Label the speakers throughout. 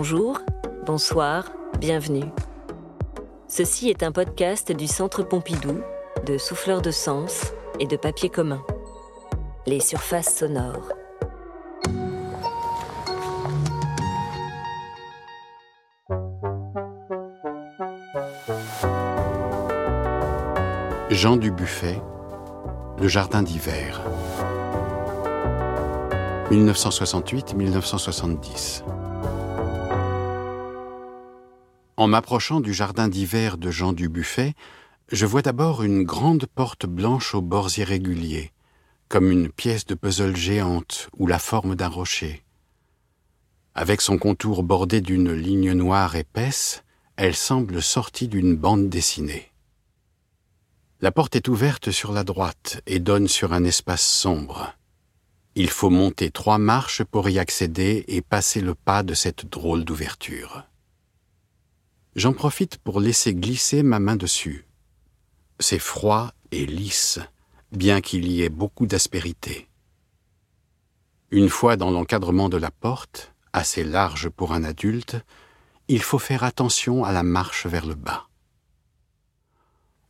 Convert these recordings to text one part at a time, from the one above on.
Speaker 1: Bonjour, bonsoir, bienvenue. Ceci est un podcast du Centre Pompidou, de Souffleurs de Sens et de Papier commun. Les surfaces sonores.
Speaker 2: Jean Dubuffet, Le Jardin d'hiver. 1968-1970. En m'approchant du jardin d'hiver de Jean Dubuffet, je vois d'abord une grande porte blanche aux bords irréguliers, comme une pièce de puzzle géante ou la forme d'un rocher. Avec son contour bordé d'une ligne noire épaisse, elle semble sortie d'une bande dessinée. La porte est ouverte sur la droite et donne sur un espace sombre. Il faut monter trois marches pour y accéder et passer le pas de cette drôle d'ouverture. J'en profite pour laisser glisser ma main dessus. C'est froid et lisse, bien qu'il y ait beaucoup d'aspérité. Une fois dans l'encadrement de la porte, assez large pour un adulte, il faut faire attention à la marche vers le bas.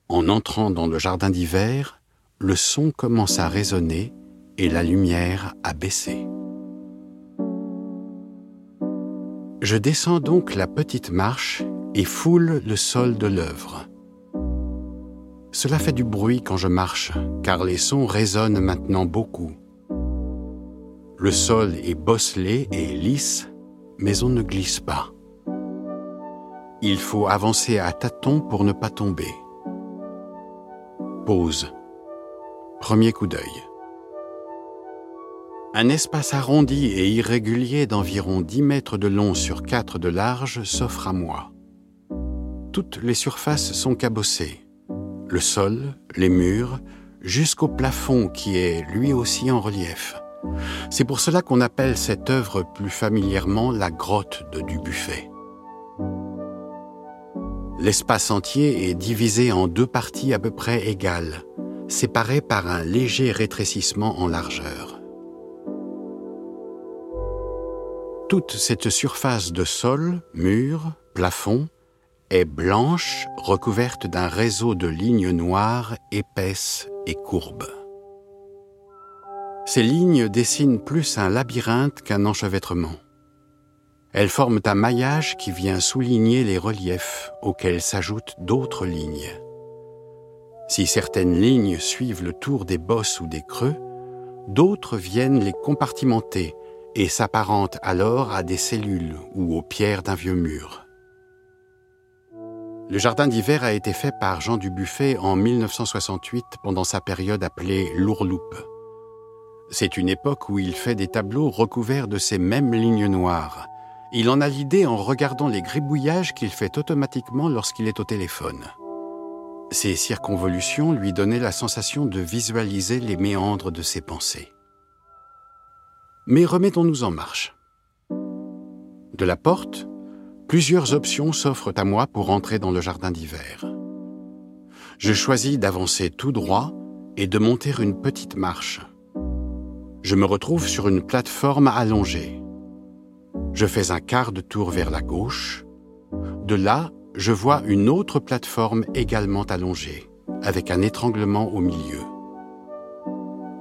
Speaker 2: En entrant dans le jardin d'hiver, le son commence à résonner et la lumière à baisser. Je descends donc la petite marche et foule le sol de l'œuvre. Cela fait du bruit quand je marche, car les sons résonnent maintenant beaucoup. Le sol est bosselé et lisse, mais on ne glisse pas. Il faut avancer à tâtons pour ne pas tomber. Pause. Premier coup d'œil. Un espace arrondi et irrégulier d'environ 10 mètres de long sur 4 de large s'offre à moi. Toutes les surfaces sont cabossées. Le sol, les murs, jusqu'au plafond qui est lui aussi en relief. C'est pour cela qu'on appelle cette œuvre plus familièrement la grotte de Dubuffet. L'espace entier est divisé en deux parties à peu près égales, séparées par un léger rétrécissement en largeur. Toute cette surface de sol, mur, plafond, est blanche, recouverte d'un réseau de lignes noires épaisses et courbes. Ces lignes dessinent plus un labyrinthe qu'un enchevêtrement. Elles forment un maillage qui vient souligner les reliefs auxquels s'ajoutent d'autres lignes. Si certaines lignes suivent le tour des bosses ou des creux, d'autres viennent les compartimenter et s'apparentent alors à des cellules ou aux pierres d'un vieux mur. Le jardin d'hiver a été fait par Jean Dubuffet en 1968 pendant sa période appelée l'ourloupe. C'est une époque où il fait des tableaux recouverts de ces mêmes lignes noires, il en a l'idée en regardant les gribouillages qu'il fait automatiquement lorsqu'il est au téléphone. Ces circonvolutions lui donnaient la sensation de visualiser les méandres de ses pensées. Mais remettons-nous en marche. De la porte, plusieurs options s'offrent à moi pour entrer dans le jardin d'hiver. Je choisis d'avancer tout droit et de monter une petite marche. Je me retrouve sur une plateforme allongée. Je fais un quart de tour vers la gauche. De là, je vois une autre plateforme également allongée, avec un étranglement au milieu.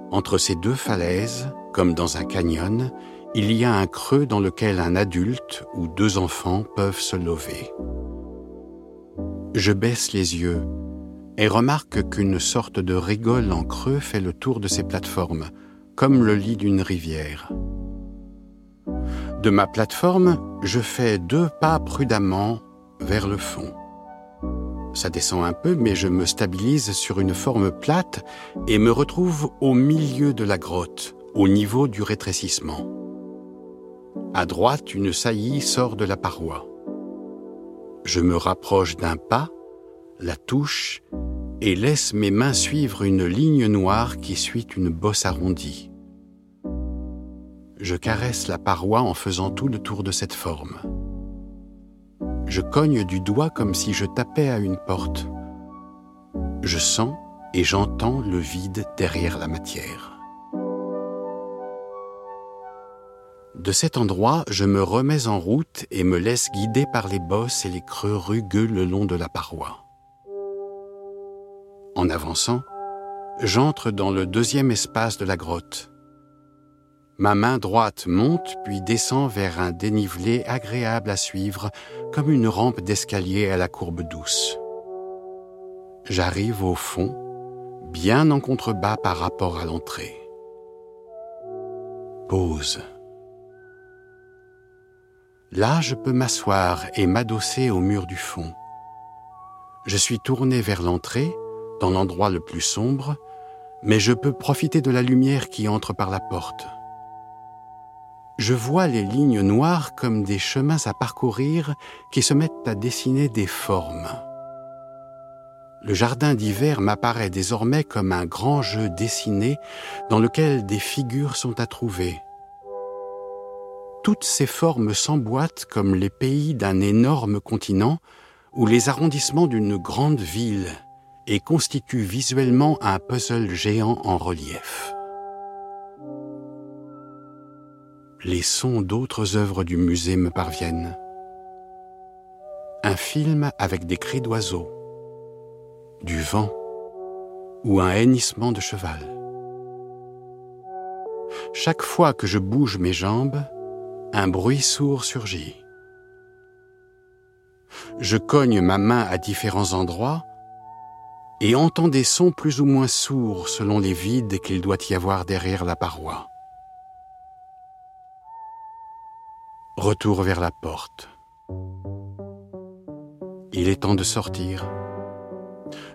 Speaker 2: Entre ces deux falaises, comme dans un canyon, il y a un creux dans lequel un adulte ou deux enfants peuvent se lever. Je baisse les yeux et remarque qu'une sorte de rigole en creux fait le tour de ces plateformes, comme le lit d'une rivière. De ma plateforme, je fais deux pas prudemment vers le fond. Ça descend un peu, mais je me stabilise sur une forme plate et me retrouve au milieu de la grotte, au niveau du rétrécissement. À droite, une saillie sort de la paroi. Je me rapproche d'un pas, la touche et laisse mes mains suivre une ligne noire qui suit une bosse arrondie je caresse la paroi en faisant tout le tour de cette forme. Je cogne du doigt comme si je tapais à une porte. Je sens et j'entends le vide derrière la matière. De cet endroit, je me remets en route et me laisse guider par les bosses et les creux rugueux le long de la paroi. En avançant, j'entre dans le deuxième espace de la grotte. Ma main droite monte puis descend vers un dénivelé agréable à suivre comme une rampe d'escalier à la courbe douce. J'arrive au fond, bien en contrebas par rapport à l'entrée. Pause. Là, je peux m'asseoir et m'adosser au mur du fond. Je suis tourné vers l'entrée, dans l'endroit le plus sombre, mais je peux profiter de la lumière qui entre par la porte. Je vois les lignes noires comme des chemins à parcourir qui se mettent à dessiner des formes. Le jardin d'hiver m'apparaît désormais comme un grand jeu dessiné dans lequel des figures sont à trouver. Toutes ces formes s'emboîtent comme les pays d'un énorme continent ou les arrondissements d'une grande ville et constitue visuellement un puzzle géant en relief. Les sons d'autres œuvres du musée me parviennent. Un film avec des cris d'oiseaux, du vent ou un hennissement de cheval. Chaque fois que je bouge mes jambes, un bruit sourd surgit. Je cogne ma main à différents endroits et entend des sons plus ou moins sourds selon les vides qu'il doit y avoir derrière la paroi. Retour vers la porte. Il est temps de sortir.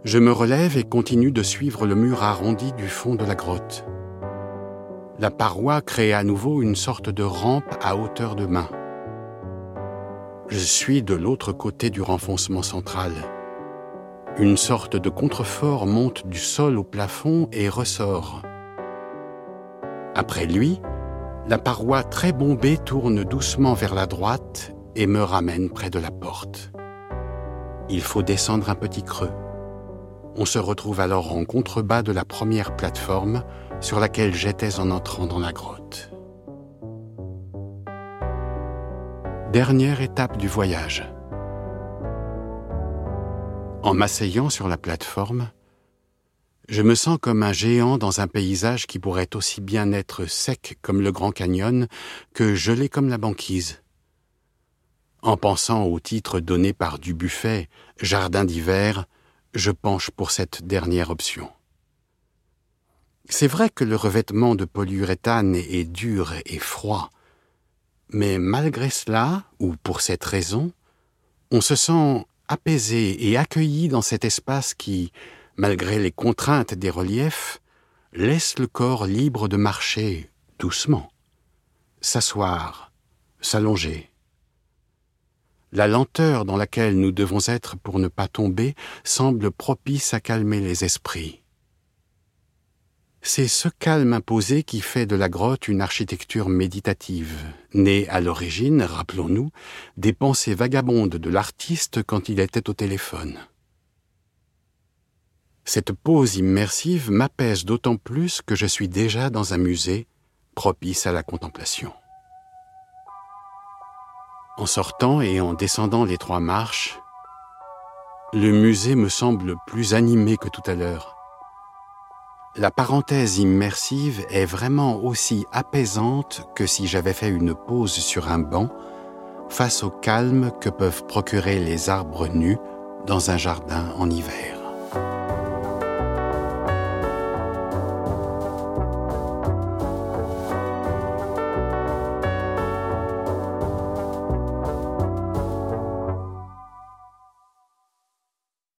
Speaker 2: Je me relève et continue de suivre le mur arrondi du fond de la grotte. La paroi crée à nouveau une sorte de rampe à hauteur de main. Je suis de l'autre côté du renfoncement central. Une sorte de contrefort monte du sol au plafond et ressort. Après lui, la paroi très bombée tourne doucement vers la droite et me ramène près de la porte. Il faut descendre un petit creux. On se retrouve alors en contrebas de la première plateforme sur laquelle j'étais en entrant dans la grotte. Dernière étape du voyage. En m'asseyant sur la plateforme, je me sens comme un géant dans un paysage qui pourrait aussi bien être sec comme le Grand Canyon que gelé comme la banquise. En pensant au titre donné par Dubuffet, Jardin d'hiver, je penche pour cette dernière option. C'est vrai que le revêtement de polyuréthane est dur et froid, mais malgré cela, ou pour cette raison, on se sent apaisé et accueilli dans cet espace qui, malgré les contraintes des reliefs, laisse le corps libre de marcher doucement, s'asseoir, s'allonger. La lenteur dans laquelle nous devons être pour ne pas tomber semble propice à calmer les esprits. C'est ce calme imposé qui fait de la grotte une architecture méditative, née à l'origine, rappelons-nous, des pensées vagabondes de l'artiste quand il était au téléphone. Cette pause immersive m'apaise d'autant plus que je suis déjà dans un musée propice à la contemplation. En sortant et en descendant les trois marches, le musée me semble plus animé que tout à l'heure la parenthèse immersive est vraiment aussi apaisante que si j'avais fait une pause sur un banc face au calme que peuvent procurer les arbres nus dans un jardin en hiver.